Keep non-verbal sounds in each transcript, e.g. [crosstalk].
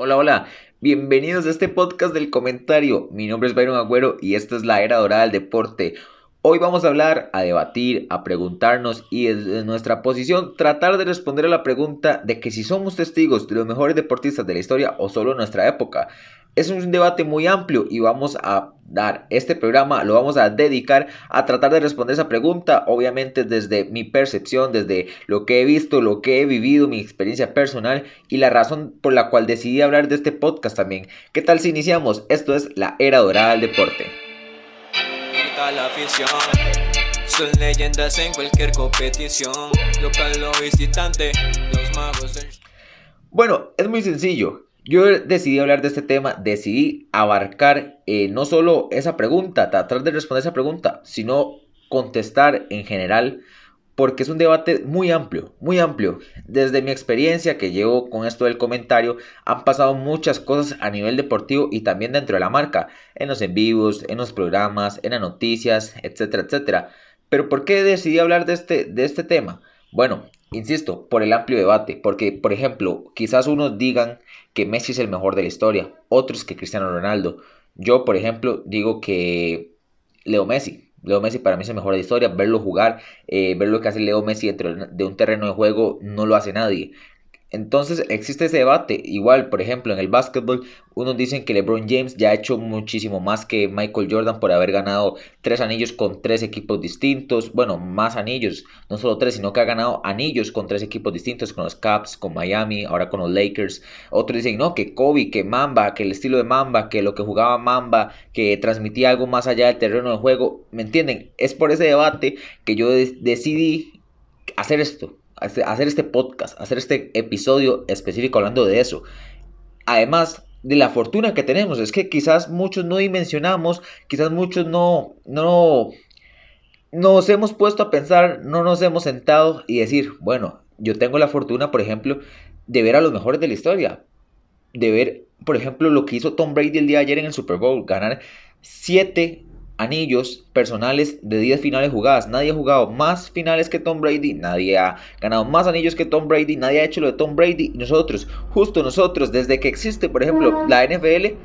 Hola, hola, bienvenidos a este podcast del comentario. Mi nombre es Byron Agüero y esta es la era dorada del deporte. Hoy vamos a hablar, a debatir, a preguntarnos y desde nuestra posición tratar de responder a la pregunta de que si somos testigos de los mejores deportistas de la historia o solo nuestra época. Es un debate muy amplio y vamos a dar este programa, lo vamos a dedicar a tratar de responder esa pregunta, obviamente desde mi percepción, desde lo que he visto, lo que he vivido, mi experiencia personal y la razón por la cual decidí hablar de este podcast también. ¿Qué tal si iniciamos? Esto es la era dorada del deporte. La afición. Son leyendas en cualquier competición. Local visitante, los magos. Bueno, es muy sencillo. Yo decidí hablar de este tema, decidí abarcar eh, no solo esa pregunta, tratar de responder esa pregunta, sino contestar en general, porque es un debate muy amplio, muy amplio. Desde mi experiencia que llevo con esto del comentario, han pasado muchas cosas a nivel deportivo y también dentro de la marca, en los en vivos, en los programas, en las noticias, etcétera, etcétera. Pero ¿por qué decidí hablar de este, de este tema? Bueno, insisto, por el amplio debate, porque por ejemplo, quizás unos digan que Messi es el mejor de la historia, otros que Cristiano Ronaldo. Yo, por ejemplo, digo que Leo Messi. Leo Messi para mí es el mejor de historia. Verlo jugar, eh, ver lo que hace Leo Messi dentro de un terreno de juego, no lo hace nadie. Entonces existe ese debate. Igual, por ejemplo, en el básquetbol, unos dicen que LeBron James ya ha hecho muchísimo más que Michael Jordan por haber ganado tres anillos con tres equipos distintos. Bueno, más anillos, no solo tres, sino que ha ganado anillos con tres equipos distintos, con los Caps, con Miami, ahora con los Lakers. Otros dicen, no, que Kobe, que Mamba, que el estilo de Mamba, que lo que jugaba Mamba, que transmitía algo más allá del terreno de juego. ¿Me entienden? Es por ese debate que yo decidí hacer esto hacer este podcast, hacer este episodio específico hablando de eso. Además de la fortuna que tenemos, es que quizás muchos no dimensionamos, quizás muchos no, no nos hemos puesto a pensar, no nos hemos sentado y decir, bueno, yo tengo la fortuna, por ejemplo, de ver a los mejores de la historia, de ver, por ejemplo, lo que hizo Tom Brady el día de ayer en el Super Bowl, ganar siete anillos personales de 10 finales jugadas. Nadie ha jugado más finales que Tom Brady, nadie ha ganado más anillos que Tom Brady, nadie ha hecho lo de Tom Brady. Nosotros, justo nosotros, desde que existe, por ejemplo, la NFL,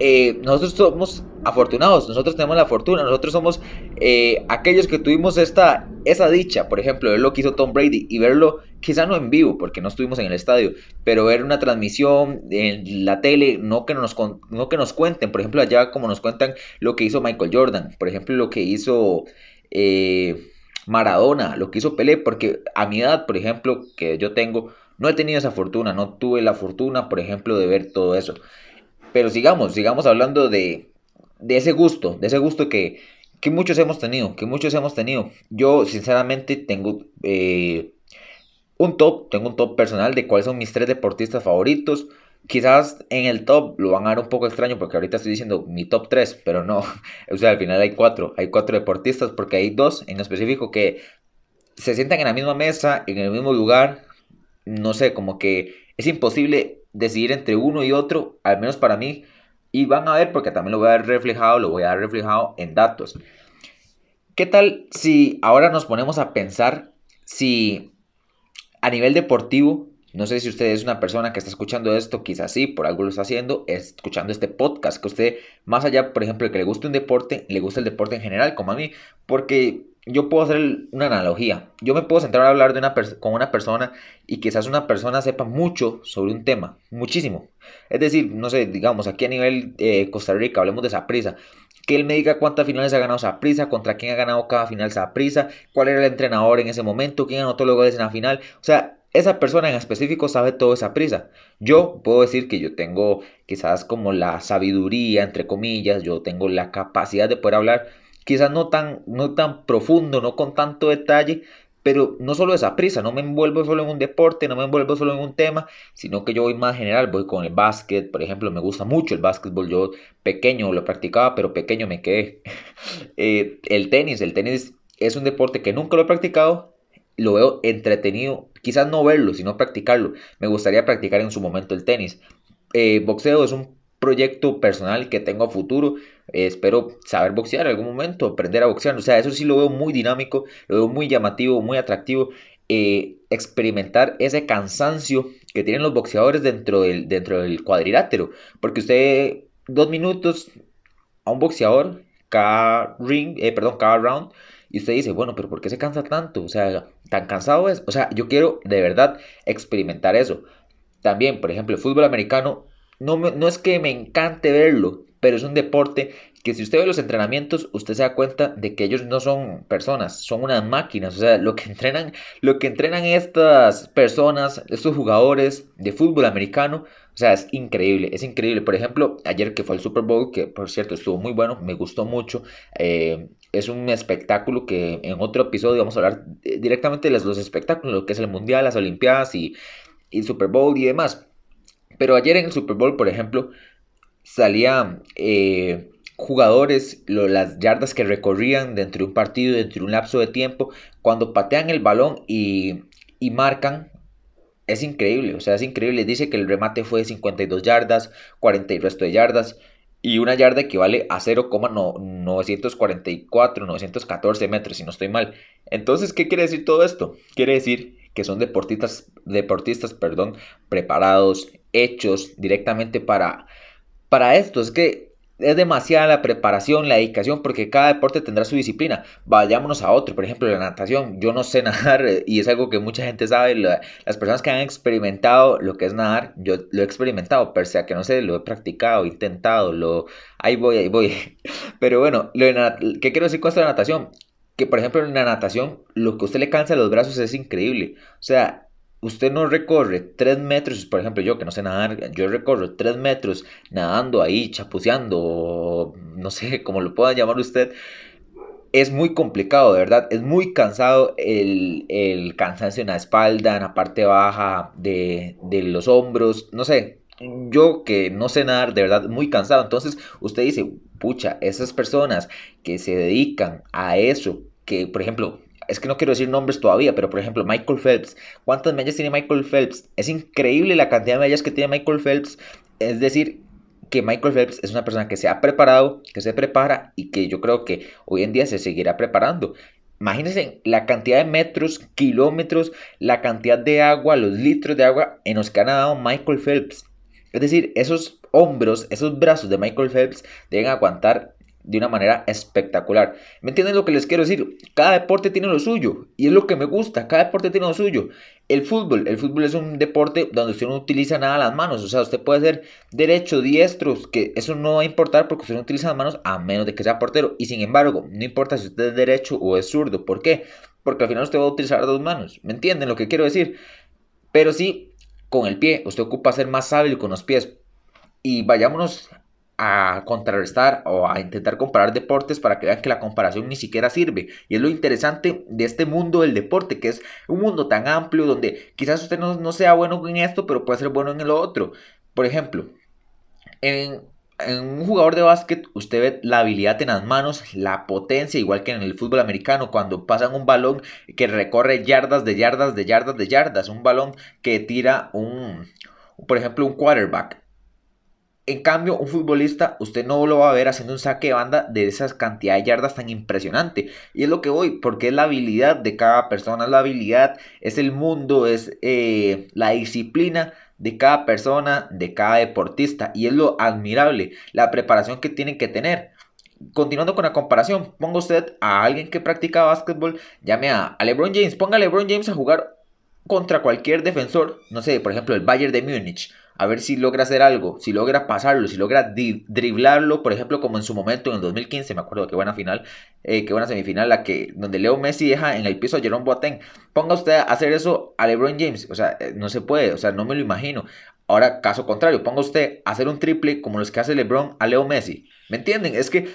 eh, nosotros somos afortunados, nosotros tenemos la fortuna, nosotros somos eh, aquellos que tuvimos esta, esa dicha, por ejemplo, ver lo que hizo Tom Brady y verlo quizá no en vivo, porque no estuvimos en el estadio, pero ver una transmisión en la tele, no que nos, no que nos cuenten, por ejemplo, allá como nos cuentan lo que hizo Michael Jordan, por ejemplo, lo que hizo... Eh, Maradona, lo que hizo Pelé, porque a mi edad, por ejemplo, que yo tengo, no he tenido esa fortuna, no tuve la fortuna, por ejemplo, de ver todo eso. Pero sigamos, sigamos hablando de, de ese gusto, de ese gusto que, que, muchos hemos tenido, que muchos hemos tenido. Yo sinceramente tengo eh, un top, tengo un top personal de cuáles son mis tres deportistas favoritos. Quizás en el top lo van a ver un poco extraño porque ahorita estoy diciendo mi top 3, pero no. [laughs] O sea, al final hay cuatro. Hay cuatro deportistas porque hay dos en específico que se sientan en la misma mesa, en el mismo lugar. No sé, como que es imposible decidir entre uno y otro, al menos para mí. Y van a ver, porque también lo voy a ver reflejado, lo voy a ver reflejado en datos. ¿Qué tal si ahora nos ponemos a pensar si a nivel deportivo, no sé si usted es una persona que está escuchando esto, quizás sí, por algo lo está haciendo, escuchando este podcast, que usted, más allá, por ejemplo, de que le guste un deporte, le gusta el deporte en general, como a mí, porque yo puedo hacer una analogía. Yo me puedo sentar a hablar de una con una persona y quizás una persona sepa mucho sobre un tema, muchísimo. Es decir, no sé, digamos, aquí a nivel eh, Costa Rica, hablemos de Saprisa. Que él me diga cuántas finales ha ganado Saprisa, contra quién ha ganado cada final Saprisa, cuál era el entrenador en ese momento, quién anotó los goles en la final. O sea, esa persona en específico sabe toda esa prisa. Yo puedo decir que yo tengo quizás como la sabiduría, entre comillas, yo tengo la capacidad de poder hablar quizás no tan, no tan profundo, no con tanto detalle, pero no solo esa prisa, no me envuelvo solo en un deporte, no me envuelvo solo en un tema, sino que yo voy más general, voy con el básquet, por ejemplo, me gusta mucho el básquetbol, yo pequeño lo practicaba, pero pequeño me quedé. [laughs] Eh, el tenis, el tenis es un deporte que nunca lo he practicado, lo veo entretenido, quizás no verlo, sino practicarlo. Me gustaría practicar en su momento el tenis. Eh, boxeo es un proyecto personal que tengo a futuro. Eh, espero saber boxear en algún momento, aprender a boxear. O sea, eso sí lo veo muy dinámico, lo veo muy llamativo, muy atractivo. Eh, experimentar ese cansancio que tienen los boxeadores dentro del, dentro del cuadrilátero. Porque usted, dos minutos a un boxeador, cada ring, eh, perdón, cada round, y usted dice, bueno, pero ¿por qué se cansa tanto? O sea, tan cansado es. O sea, yo quiero de verdad experimentar eso. También, por ejemplo, el fútbol americano, no, no es que me encante verlo, pero es un deporte que si usted ve los entrenamientos, usted se da cuenta de que ellos no son personas, son unas máquinas. O sea, lo que entrenan, lo que entrenan estas personas, estos jugadores de fútbol americano, o sea, es increíble, es increíble. Por ejemplo, ayer que fue el Super Bowl, que por cierto estuvo muy bueno, me gustó mucho. Eh, es un espectáculo que en otro episodio vamos a hablar directamente de los, espectáculos, lo que es el Mundial, las Olimpiadas y, el Super Bowl y demás. Pero ayer en el Super Bowl, por ejemplo, salían eh, jugadores, las yardas que recorrían dentro de un partido, dentro de un lapso de tiempo, cuando patean el balón y, y marcan, es increíble, o sea, es increíble. Dice que el remate fue de 52 yardas, 40 y resto de yardas, y una yarda equivale a 0,944, 914 metros, si no estoy mal. Entonces, ¿qué quiere decir todo esto? Quiere decir que son deportistas, deportistas perdón, preparados, hechos directamente para, para esto. Es que es demasiada la preparación, la dedicación, porque cada deporte tendrá su disciplina. Vayámonos a otro, por ejemplo, la natación. Yo no sé [laughs] nadar y es algo que mucha gente sabe. las personas que han experimentado lo que es nadar, yo lo he experimentado, pero sea que no sé, lo he practicado, intentado, lo... Ahí voy, ahí voy. [laughs] Pero bueno, lo ¿qué quiero decir con esto de natación? Que por ejemplo en la natación, lo que a usted le cansa los brazos es increíble. O sea, usted no recorre 3 metros, por ejemplo, yo que no sé nadar, yo recorro 3 metros nadando ahí, chapuceando, no sé [laughs] cómo lo pueda llamar usted, es muy complicado, de verdad, es muy cansado el, el cansancio en la espalda, en la parte baja de, de los hombros, no sé, yo que no sé nadar, de verdad, muy cansado. Entonces usted dice, pucha, esas personas que se dedican a eso, que por ejemplo, es que no quiero decir nombres todavía, pero por ejemplo, Michael Phelps. ¿Cuántas medallas tiene Michael Phelps? Es increíble la cantidad de medallas que tiene Michael Phelps. Es decir, que Michael Phelps es una persona que se ha preparado, que se prepara y que yo creo que hoy en día se seguirá preparando. Imagínense la cantidad de metros, kilómetros, la cantidad de agua, los litros de agua en los que ha nadado Michael Phelps. Es decir, esos hombros, esos brazos de Michael Phelps deben aguantar de una manera espectacular. ¿Me entienden lo que les quiero decir? Cada deporte tiene lo suyo y es lo que me gusta, cada deporte tiene lo suyo. El fútbol, el fútbol es un deporte donde usted no utiliza nada las manos, o sea, usted puede ser derecho, diestro, que eso no va a importar porque usted no utiliza las manos a menos de que sea portero y sin embargo, no importa si usted es derecho o es zurdo, ¿por qué? Porque al final usted va a utilizar dos manos, ¿me entienden lo que quiero decir? Pero sí, con el pie, usted ocupa ser más hábil con los pies. Y vayámonos a contrarrestar o a intentar comparar deportes para que vean que la comparación ni siquiera sirve. Y es lo interesante de este mundo del deporte, que es un mundo tan amplio donde quizás usted no, sea bueno en esto, pero puede ser bueno en lo otro. Por ejemplo, en, en un jugador de básquet usted ve la habilidad en las manos, la potencia, igual que en el fútbol americano, cuando pasan un balón que recorre yardas de yardas de yardas de yardas, un balón que tira un, por ejemplo, un quarterback en cambio, un futbolista, usted no lo va a ver haciendo un saque de banda de esas cantidades de yardas tan impresionante. Y es lo que voy, porque es la habilidad de cada persona, es la habilidad, es el mundo, es eh, la disciplina de cada persona, de cada deportista. Y es lo admirable, la preparación que tienen que tener. Continuando con la comparación, ponga usted a alguien que practica básquetbol, llame a, LeBron James, ponga a LeBron James a jugar contra cualquier defensor, no sé, por ejemplo, el Bayern de Múnich a ver si logra hacer algo, si logra pasarlo, si logra driblarlo, por ejemplo, como en su momento en el 2015, me acuerdo qué buena final, eh, qué buena semifinal, la que donde Leo Messi deja en el piso a Jerome Boateng. Ponga usted a hacer eso a LeBron James, o sea, eh, no se puede, o sea, no me lo imagino. Ahora, caso contrario, ponga usted a hacer un triple como los que hace LeBron a Leo Messi. ¿Me entienden? Es que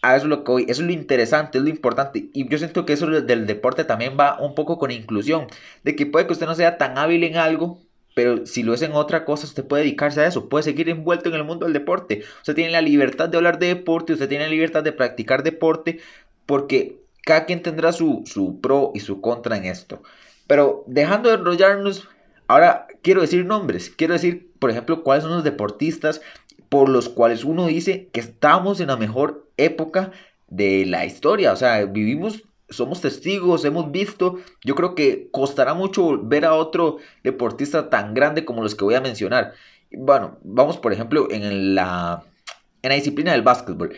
a eso es lo que hoy, eso es lo interesante, es lo importante. Y yo siento que eso del deporte también va un poco con inclusión, de que puede que usted no sea tan hábil en algo, pero si lo es en otra cosa, usted puede dedicarse a eso, puede seguir envuelto en el mundo del deporte. Usted tiene la libertad de hablar de deporte, usted tiene la libertad de practicar deporte, porque cada quien tendrá su, su pro y su contra en esto. Pero dejando de enrollarnos, ahora quiero decir nombres, quiero decir, por ejemplo, cuáles son los deportistas por los cuales uno dice que estamos en la mejor época de la historia. O sea, vivimos somos testigos, hemos visto. Yo creo que costará mucho ver a otro deportista tan grande como los que voy a mencionar. Bueno, vamos por ejemplo en la, en la disciplina del básquetbol.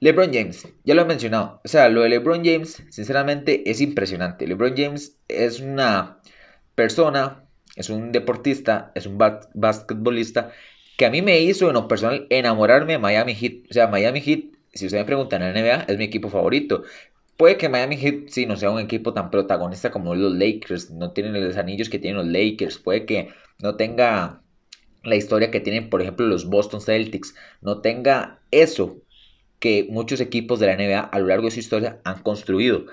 LeBron James, ya lo he mencionado. O sea, lo de LeBron James, sinceramente, es impresionante. LeBron James es una persona, es un deportista, es un basquetbolista que a mí me hizo en lo personal enamorarme de Miami Heat. O sea, Miami Heat, si usted me pregunta en la NBA, es mi equipo favorito. Puede que Miami Heat sí no sea un equipo tan protagonista como los Lakers, no tienen los anillos que tienen los Lakers, puede que no tenga la historia que tienen, por ejemplo, los Boston Celtics, no tenga eso que muchos equipos de la NBA a lo largo de su historia han construido.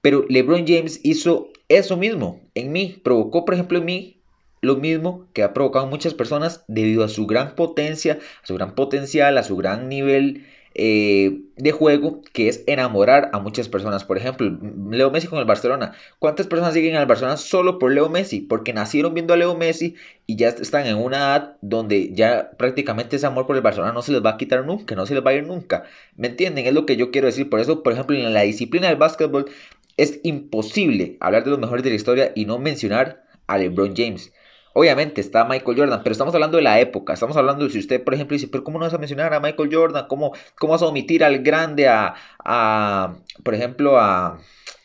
Pero LeBron James hizo eso mismo en mí, provocó, por ejemplo, en mí lo mismo que ha provocado muchas personas debido a su gran potencia, a su gran potencial, a su gran nivel eh, de juego, que es enamorar a muchas personas. Por ejemplo, Leo Messi con el Barcelona. ¿Cuántas personas siguen al Barcelona solo por Leo Messi? Porque nacieron viendo a Leo Messi y ya están en una edad donde ya prácticamente ese amor por el Barcelona no se les va a quitar nunca, no se les va a ir nunca. ¿Me entienden? Es lo que yo quiero decir. Por eso, por ejemplo, en la disciplina del básquetbol es imposible hablar de los mejores de la historia y no mencionar a LeBron James. Obviamente está Michael Jordan, pero estamos hablando de la época. Estamos hablando de si usted, por ejemplo, dice, pero ¿cómo no vas a mencionar a Michael Jordan? ¿Cómo, cómo vas a omitir al grande, a, a, por ejemplo, a,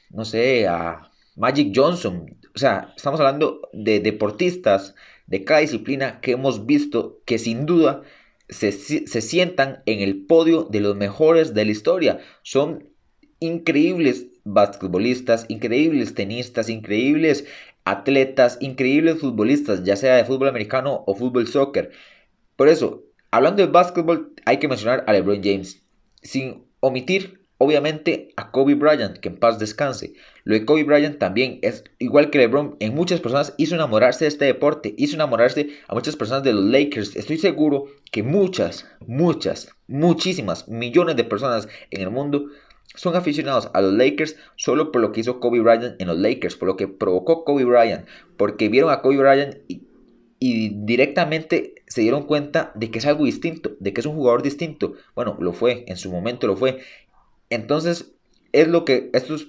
no sé, a Magic Johnson? O sea, estamos hablando de deportistas de cada disciplina que hemos visto que sin duda se, se sientan en el podio de los mejores de la historia. Son increíbles basquetbolistas, increíbles tenistas, increíbles atletas, increíbles futbolistas, ya sea de fútbol americano o fútbol soccer. Por eso, hablando de básquetbol, hay que mencionar a LeBron James, sin omitir, obviamente, a Kobe Bryant, que en paz descanse. Lo de Kobe Bryant también es igual que LeBron, en muchas personas hizo enamorarse de este deporte, hizo enamorarse a muchas personas de los Lakers. Estoy seguro que muchas, muchas, muchísimas, millones de personas en el mundo son aficionados a los Lakers solo por lo que hizo Kobe Bryant en los Lakers, por lo que provocó Kobe Bryant, porque vieron a Kobe Bryant y, directamente se dieron cuenta de que es algo distinto, de que es un jugador distinto. Bueno, lo fue, en su momento lo fue. Entonces, es lo que estos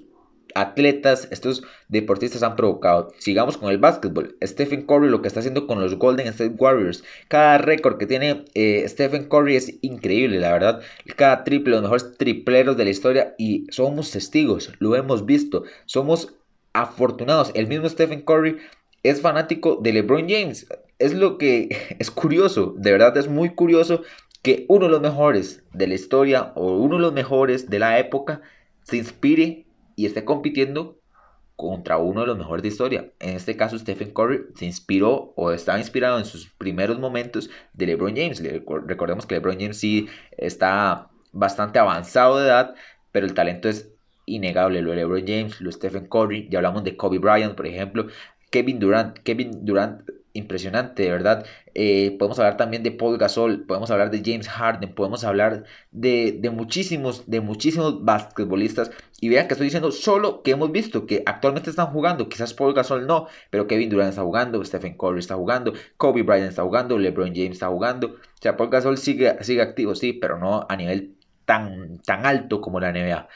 atletas, estos deportistas han provocado. Sigamos con el básquetbol. Stephen Curry lo que está haciendo con los Golden State Warriors. Cada récord que tiene eh, Stephen Curry es increíble, la verdad. Cada triple, los mejores tripleros de la historia y somos testigos, lo hemos visto. Somos afortunados. El mismo Stephen Curry es fanático de LeBron James. Es lo que [laughs] es curioso, de verdad es muy curioso que uno de los mejores de la historia o uno de los mejores de la época se inspire y esté compitiendo contra uno de los mejores de historia. En este caso, Stephen Curry se inspiró o estaba inspirado en sus primeros momentos de LeBron James. Recordemos que LeBron James sí está bastante avanzado de edad, pero el talento es innegable. Lo de LeBron James, lo de Stephen Curry, ya hablamos de Kobe Bryant, por ejemplo. Kevin Durant, Kevin Durant impresionante, de verdad. Eh, podemos hablar también de Paul Gasol, podemos hablar de James Harden, podemos hablar de, muchísimos, de muchísimos basquetbolistas. Y vean que estoy diciendo solo que hemos visto que actualmente están jugando, quizás Paul Gasol no, pero Kevin Durant está jugando, Stephen Curry está jugando, Kobe Bryant está jugando, LeBron James está jugando. O sea, Paul Gasol sigue, sigue activo, sí, pero no a nivel tan, tan alto como la NBA.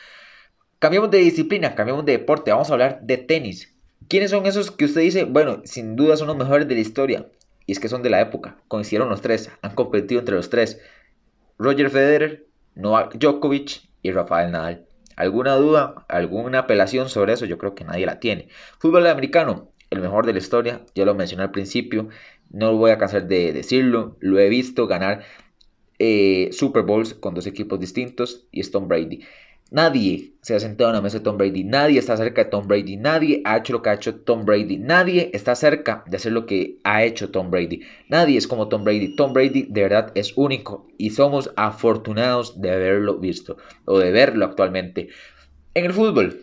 Cambiamos de disciplina, cambiamos de deporte, vamos a hablar de tenis. ¿Quiénes son esos que usted dice, bueno, sin duda son los mejores de la historia? Y es que son de la época, coincidieron los tres, han competido entre los tres. Roger Federer, Novak Djokovic y Rafael Nadal. ¿Alguna duda, alguna apelación sobre eso? Yo creo que nadie la tiene. Fútbol americano, el mejor de la historia, ya lo mencioné al principio, no voy a cansar de decirlo, lo he visto ganar eh, Super Bowls con dos equipos distintos y Stone Brady. Nadie se ha sentado en la mesa de Tom Brady, nadie está cerca de Tom Brady, nadie ha hecho lo que ha hecho Tom Brady, nadie está cerca de hacer lo que ha hecho Tom Brady, nadie es como Tom Brady, Tom Brady de verdad es único y somos afortunados de haberlo visto o de verlo actualmente. En el fútbol,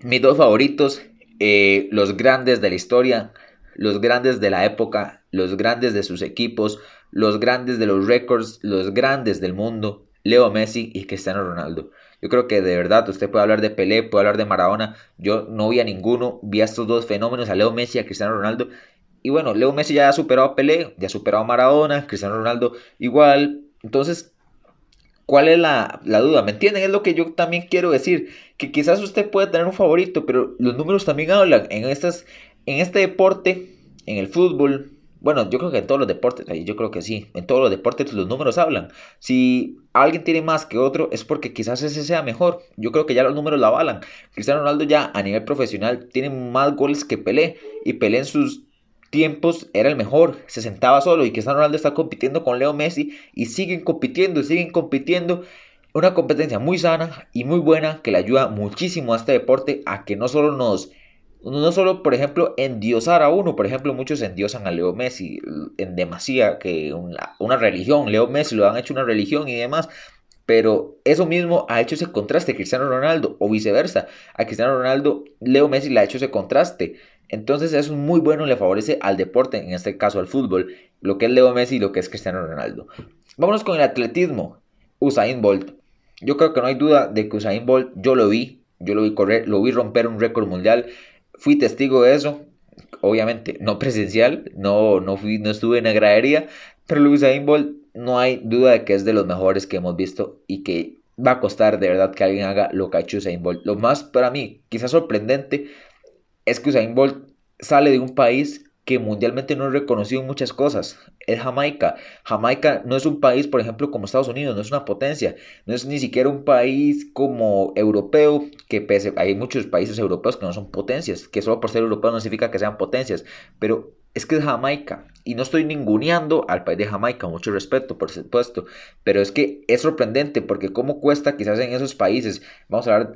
mis dos favoritos, eh, los grandes de la historia, los grandes de la época, los grandes de sus equipos, los grandes de los récords, los grandes del mundo, Leo Messi y Cristiano Ronaldo. Yo creo que de verdad usted puede hablar de Pelé, puede hablar de Maradona. Yo no vi a ninguno, vi a estos dos fenómenos, a Leo Messi y a Cristiano Ronaldo. Y bueno, Leo Messi ya ha superado a Pelé, ya ha superado a Maradona, Cristiano Ronaldo igual. Entonces, ¿Cuál es la, la, duda? ¿Me entienden? Es lo que yo también quiero decir. Que quizás usted puede tener un favorito, pero los números también hablan. En, estas, en este deporte, en el fútbol, bueno, yo creo que en todos los deportes, yo creo que sí, en todos los deportes los números hablan. Si alguien tiene más que otro, es porque quizás ese sea mejor. Yo creo que ya los números la avalan. Cristiano Ronaldo ya a nivel profesional tiene más goles que Pelé. Y Pelé en sus tiempos era el mejor, se sentaba solo. Y Cristiano Ronaldo está compitiendo con Leo Messi y siguen compitiendo, siguen compitiendo. Una competencia muy sana y muy buena que le ayuda muchísimo a este deporte a que no solo nos no solo, por ejemplo, endiosar a uno, por ejemplo, muchos endiosan a Leo Messi en demasía, que una, religión, Leo Messi lo han hecho una religión y demás, pero eso mismo ha hecho ese contraste Cristiano Ronaldo o viceversa, a Cristiano Ronaldo, Leo Messi le ha hecho ese contraste. Entonces es muy bueno, le favorece al deporte, en este caso al fútbol, lo que es Leo Messi y lo que es Cristiano Ronaldo. Vámonos con el atletismo. Usain Bolt. Yo creo que no hay duda de que Usain Bolt, yo lo vi, yo lo vi correr, lo vi romper un récord mundial fui testigo de eso, obviamente no presencial, no, no, fui, no estuve en la gradería, pero Luis Bolt no hay duda de que es de los mejores que hemos visto y que va a costar de verdad que alguien haga lo que ha hecho Usain Bolt. Lo más para mí, quizás sorprendente, es que Usain Bolt sale de un país que mundialmente no es reconocido muchas cosas. Es Jamaica. Jamaica no es un país, por ejemplo, como Estados Unidos, no es una potencia, no es ni siquiera un país como europeo, que pese, hay muchos países europeos que no son potencias, que solo por ser europeos no significa que sean potencias, pero es que es Jamaica, y no estoy ninguneando al país de Jamaica, mucho respeto, por supuesto, pero es que es sorprendente porque cómo cuesta quizás en esos países, vamos a hablar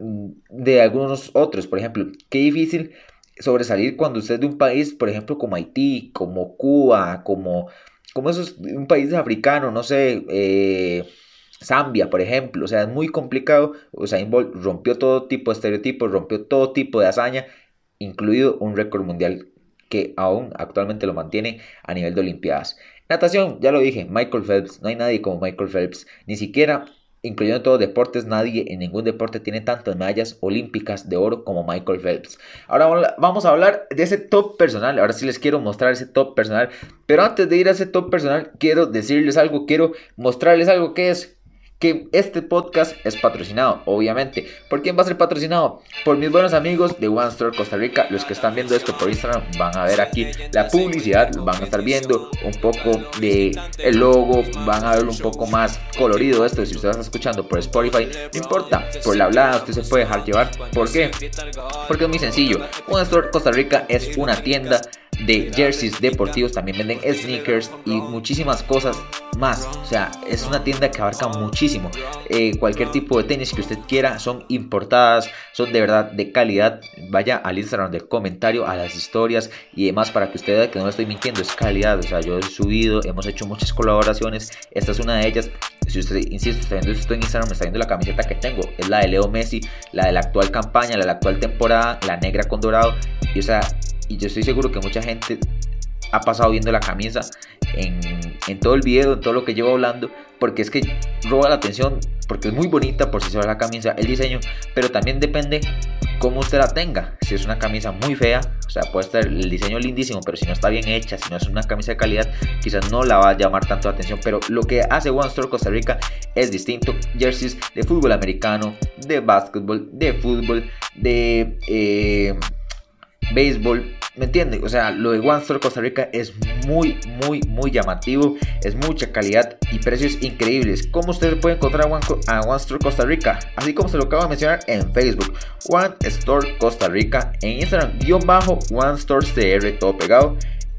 de algunos otros, por ejemplo, qué difícil sobresalir cuando usted es de un país, por ejemplo, como Haití, como Cuba, como, como esos, un país africano, no sé, eh, Zambia, por ejemplo. O sea, es muy complicado. O sea, rompió todo tipo de estereotipos, rompió todo tipo de hazaña, incluido un récord mundial que aún actualmente lo mantiene a nivel de Olimpiadas. Natación, ya lo dije, Michael Phelps, no hay nadie como Michael Phelps, ni siquiera incluyendo todos deportes, nadie en ningún deporte tiene tantas medallas olímpicas de oro como Michael Phelps. Ahora vamos a hablar de ese top personal. Ahora sí les quiero mostrar ese top personal. Pero antes de ir a ese top personal, quiero decirles algo, quiero mostrarles algo que es que este podcast es patrocinado, obviamente. ¿Por quién va a ser patrocinado? Por mis buenos amigos de One Store Costa Rica. Los que están viendo esto por Instagram van a ver aquí la publicidad, van a estar viendo un poco de el logo, van a ver un poco más colorido esto. Si usted está escuchando por Spotify, no importa, por la hablada usted se puede dejar llevar. ¿Por qué? Porque es muy sencillo. One Store Costa Rica es una tienda de jerseys deportivos, también venden sneakers y muchísimas cosas más. O sea, es una tienda que abarca muchísimo. Eh, cualquier tipo de tenis que usted quiera son importadas, son de verdad de calidad. Vaya al Instagram del comentario, a las historias y demás para que usted vea que no estoy mintiendo, es calidad. O sea, yo he subido, hemos hecho muchas colaboraciones. Esta es una de ellas. Si usted, insisto, está viendo esto en Instagram, me está viendo la camiseta que tengo. Es la de Leo Messi, la de la actual campaña, la de la actual temporada, la negra con dorado. Y o sea, y yo estoy seguro que mucha gente ha pasado viendo la camisa en, en, todo el video, en todo lo que llevo hablando, porque es que roba la atención, porque es muy bonita por si se ve la camisa, el diseño, pero también depende cómo usted la tenga. Si es una camisa muy fea, o sea, puede estar el diseño lindísimo, pero si no está bien hecha, si no es una camisa de calidad, quizás no la va a llamar tanto la atención. Pero lo que hace One Store Costa Rica es distinto. Jerseys de fútbol americano, de básquetbol, de fútbol, de eh, béisbol, ¿Me entiende? O sea, lo de One Store Costa Rica es muy, muy, muy llamativo. Es mucha calidad y precios increíbles. ¿Cómo usted puede encontrar a One, a One Store Costa Rica? Así como se lo acabo de mencionar en Facebook. One Store Costa Rica. En Instagram, guion bajo One Store CR, todo pegado.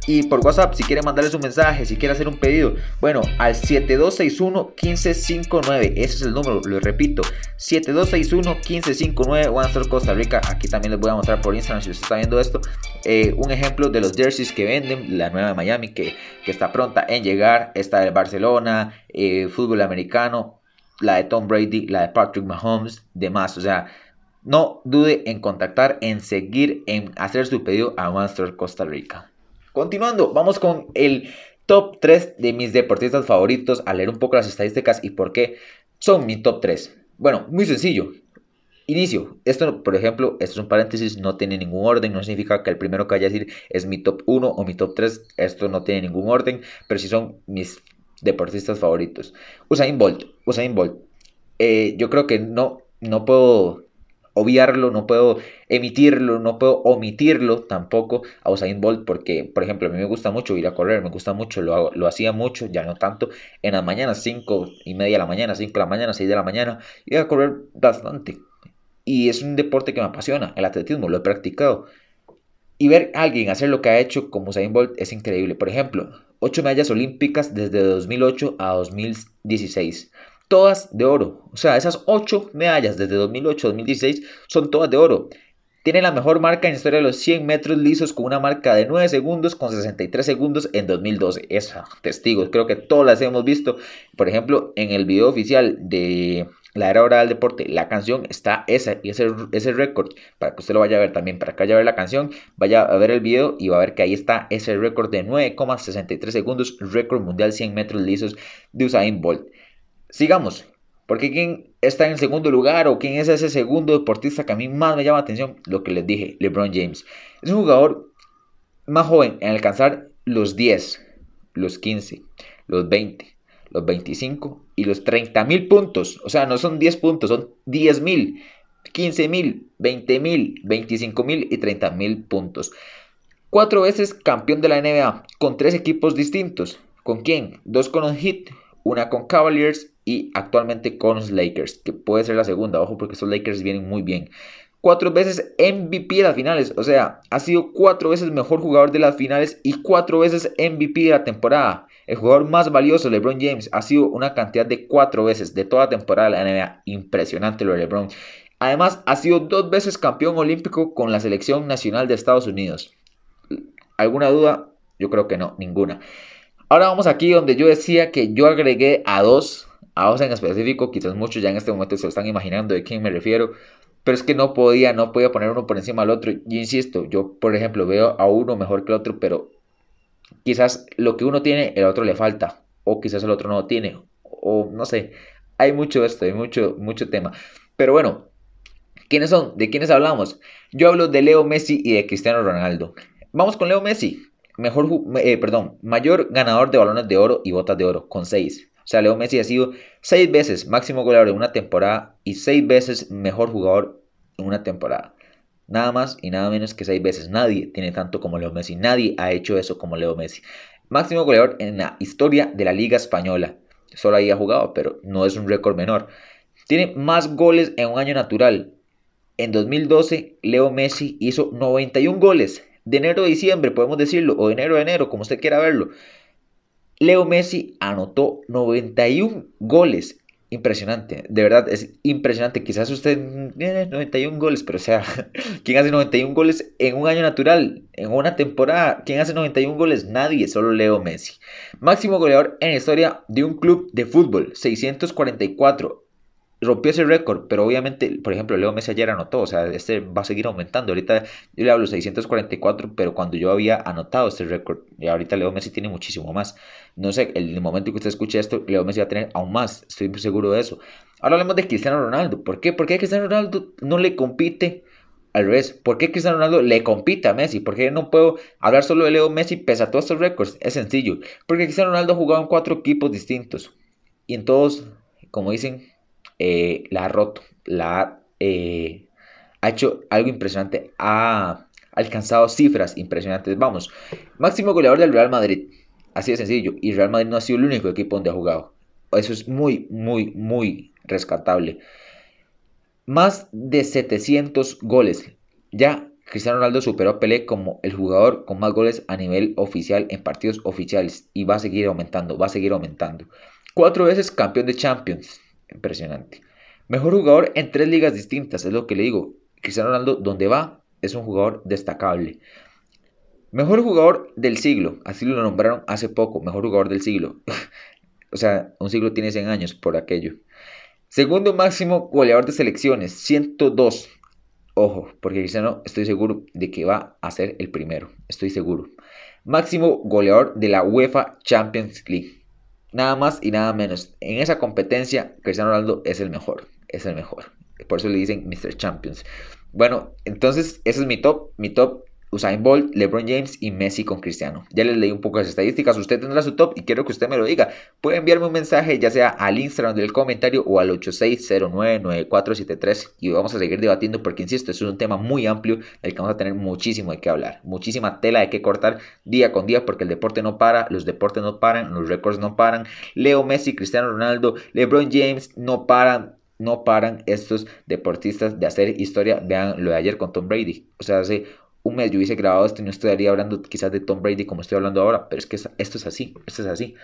Y por WhatsApp, si quiere mandarles un mensaje, si quiere hacer un pedido, bueno, al 7261-1559. Ese es el número, lo repito. 7261-1559, One Costa Rica. Aquí también les voy a mostrar por Instagram si usted está viendo esto. Eh, un ejemplo de los jerseys que venden. La nueva de Miami que, está pronta en llegar. Esta de Barcelona, eh, fútbol americano. La de Tom Brady, la de Patrick Mahomes, demás. O sea, no dude en contactar, en seguir, en hacer su pedido a One Store Costa Rica. Continuando, vamos con el top 3 de mis deportistas favoritos, a leer un poco las estadísticas y por qué son mi top 3. Bueno, muy sencillo. Inicio. Esto, por ejemplo, esto es un paréntesis, no tiene ningún orden, no significa que el primero que vaya a decir es mi top 1 o mi top 3. Esto no tiene ningún orden, pero sí son mis deportistas favoritos. Usain Bolt. Usain Bolt. eh, yo creo que no, no puedo obviarlo, no puedo emitirlo, no puedo omitirlo tampoco a Usain Bolt porque, por ejemplo, a mí me gusta mucho ir a correr, me gusta mucho, lo, lo hacía mucho, ya no tanto, en las mañanas, 5 y media de la mañana, 5 de la mañana, 6 de la mañana, iba a correr bastante. Y es un deporte que me apasiona, el atletismo, lo he practicado. Y ver a alguien hacer lo que ha hecho como Usain Bolt es increíble. Por ejemplo, 8 medallas olímpicas desde 2008 a 2016 todas de oro. O sea, esas 8 medallas desde 2008 a 2016 son todas de oro. Tiene la mejor marca en historia de los 100 metros lisos con una marca de 9 segundos con 63 segundos en 2012. Es testigos, creo que todas las hemos visto. Por ejemplo, en el video oficial de la era hora del deporte, la canción está esa y ese, ese récord. Para que usted lo vaya a ver también, para que vaya a ver la canción, vaya a ver el video y va a ver que ahí está ese récord de 9,63 segundos, récord mundial 100 metros lisos de Usain Bolt. Sigamos. Porque quién está en el segundo lugar o quién es ese segundo deportista que a mí más me llama la atención, lo que les dije, LeBron James. Es un jugador más joven en alcanzar los 10, los 15, los 20, los 25 y los 30 mil puntos. O sea, no son 10 puntos, son 10 mil, 15 mil, 20 mil, 25 mil y 30 mil puntos. Cuatro veces campeón de la NBA con tres equipos distintos. ¿Con quién? Dos con un hit, una con Cavaliers y actualmente con los Lakers, que puede ser la segunda, ojo, porque estos Lakers vienen muy bien. Cuatro veces MVP de las finales, o sea, ha sido cuatro veces mejor jugador de las finales y cuatro veces MVP de la temporada. El jugador más valioso, LeBron James, ha sido una cantidad de cuatro veces de toda la temporada de la NBA. Impresionante lo de LeBron. Además, ha sido dos veces campeón olímpico con la selección nacional de Estados Unidos. ¿Alguna duda? Yo creo que no, ninguna. Ahora vamos aquí donde yo decía que yo agregué a dos a en específico, quizás muchos ya en este momento se lo están imaginando de quién me refiero, pero es que no podía, no podía poner uno por encima del otro. Y insisto, yo por ejemplo veo a uno mejor que el otro, pero quizás lo que uno tiene, el otro le falta, o quizás el otro no lo tiene, o no sé, hay mucho esto, hay mucho, mucho tema. Pero bueno, ¿quiénes son? ¿De quiénes hablamos? Yo hablo de Leo Messi y de Cristiano Ronaldo. Vamos con Leo Messi, mejor, eh, perdón, mayor ganador de balones de oro y botas de oro, con 6. O sea, Leo Messi ha sido seis veces máximo goleador en una temporada y seis veces mejor jugador en una temporada. Nada más y nada menos que seis veces. Nadie tiene tanto como Leo Messi. Nadie ha hecho eso como Leo Messi. Máximo goleador en la historia de la Liga Española. Solo ahí ha jugado, pero no es un récord menor. Tiene más goles en un año natural. En 2012, Leo Messi hizo 91 goles. De enero a diciembre, podemos decirlo, o de enero a enero, como usted quiera verlo. Leo Messi anotó 91 goles. Impresionante, de verdad es impresionante. Quizás usted, 91 eh, goles, pero o sea, [laughs] ¿quién hace 91 goles en un año natural, en una temporada? ¿Quién hace 91 goles? Nadie, solo Leo Messi. Máximo goleador en la historia de un club de fútbol, 644 rompió ese récord, pero obviamente, por ejemplo, Leo Messi ayer anotó, o sea, este va a seguir aumentando. Ahorita yo le hablo 644, pero cuando yo había anotado este récord, y ahorita Leo Messi tiene muchísimo más. No sé, en el momento que usted escuche esto, Leo Messi va a tener aún más, estoy seguro de eso. Ahora hablemos de Cristiano Ronaldo. ¿Por qué? Porque Cristiano Ronaldo no le compite al revés. ¿Por qué Cristiano Ronaldo le compite a Messi? ¿Por qué no puedo hablar solo de Leo Messi pese a todos estos récords? Es sencillo. Porque Cristiano Ronaldo ha jugado en cuatro equipos distintos. Y en todos, como dicen, eh, la ha roto, la eh, ha hecho algo impresionante, ha alcanzado cifras impresionantes. Vamos, máximo goleador del Real Madrid, así de sencillo, y Real Madrid no ha sido el único equipo donde ha jugado. Eso es muy, muy, muy rescatable. Más de 700 goles. Ya Cristiano Ronaldo superó a Pelé como el jugador con más goles a nivel oficial en partidos oficiales y va a seguir aumentando, va a seguir aumentando. Cuatro veces campeón de Champions, Impresionante. Mejor jugador en tres ligas distintas, es lo que le digo. Cristiano Ronaldo, donde va, es un jugador destacable. Mejor jugador del siglo, así lo nombraron hace poco, mejor jugador del siglo. [laughs] o sea, un siglo tiene 100 años por aquello. Segundo máximo goleador de selecciones, 102. Ojo, porque Cristiano estoy seguro de que va a ser el primero, estoy seguro. Máximo goleador de la UEFA Champions League. Nada más y nada menos. En esa competencia, Cristiano Ronaldo es el mejor. Es el mejor. Por eso le dicen Mr. Champions. Bueno, entonces ese es mi top. Mi top Usain Bolt, LeBron James y Messi con Cristiano. Ya les leí un poco las estadísticas, usted tendrá su top y quiero que usted me lo diga. Puede enviarme un mensaje ya sea al Instagram del comentario o al 86099473 y vamos a seguir debatiendo porque insisto, es un tema muy amplio del que vamos a tener muchísimo de qué hablar, muchísima tela de qué cortar día con día porque el deporte no para, los deportes no paran, los récords no paran. Leo Messi, Cristiano Ronaldo, LeBron James no paran, no paran estos deportistas de hacer historia. Vean lo de ayer con Tom Brady. O sea, hace un mes yo hubiese grabado esto y no estaría hablando quizás de Tom Brady como estoy hablando ahora, pero es que esto es así, esto es así.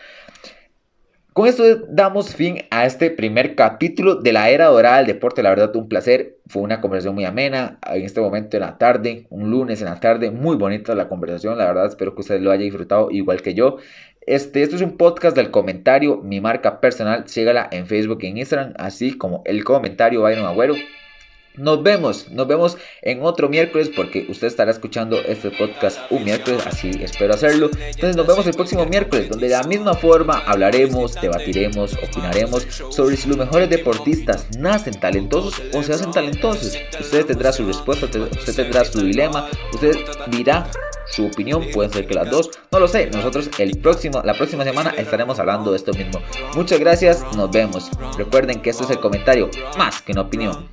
Con esto damos fin a este primer capítulo de la era dorada del deporte. La verdad, un placer. Fue una conversación muy amena. En este momento en la tarde, un lunes en la tarde, muy bonita la conversación. La verdad, espero que ustedes lo hayan disfrutado igual que yo. Este, esto es un podcast del comentario, mi marca personal. Sígala en Facebook y en Instagram, así como el comentario Byron Agüero. Nos vemos, nos vemos en otro miércoles porque usted estará escuchando este podcast un miércoles, así espero hacerlo. Entonces nos vemos el próximo miércoles donde de la misma forma hablaremos, debatiremos, opinaremos sobre si los mejores deportistas nacen talentosos o se hacen talentosos. Usted tendrá su respuesta, usted tendrá su dilema, usted dirá su opinión, pueden ser que las dos, no lo sé. Nosotros el próximo, la próxima semana estaremos hablando de esto mismo. Muchas gracias, nos vemos. Recuerden que este es el comentario más que una opinión.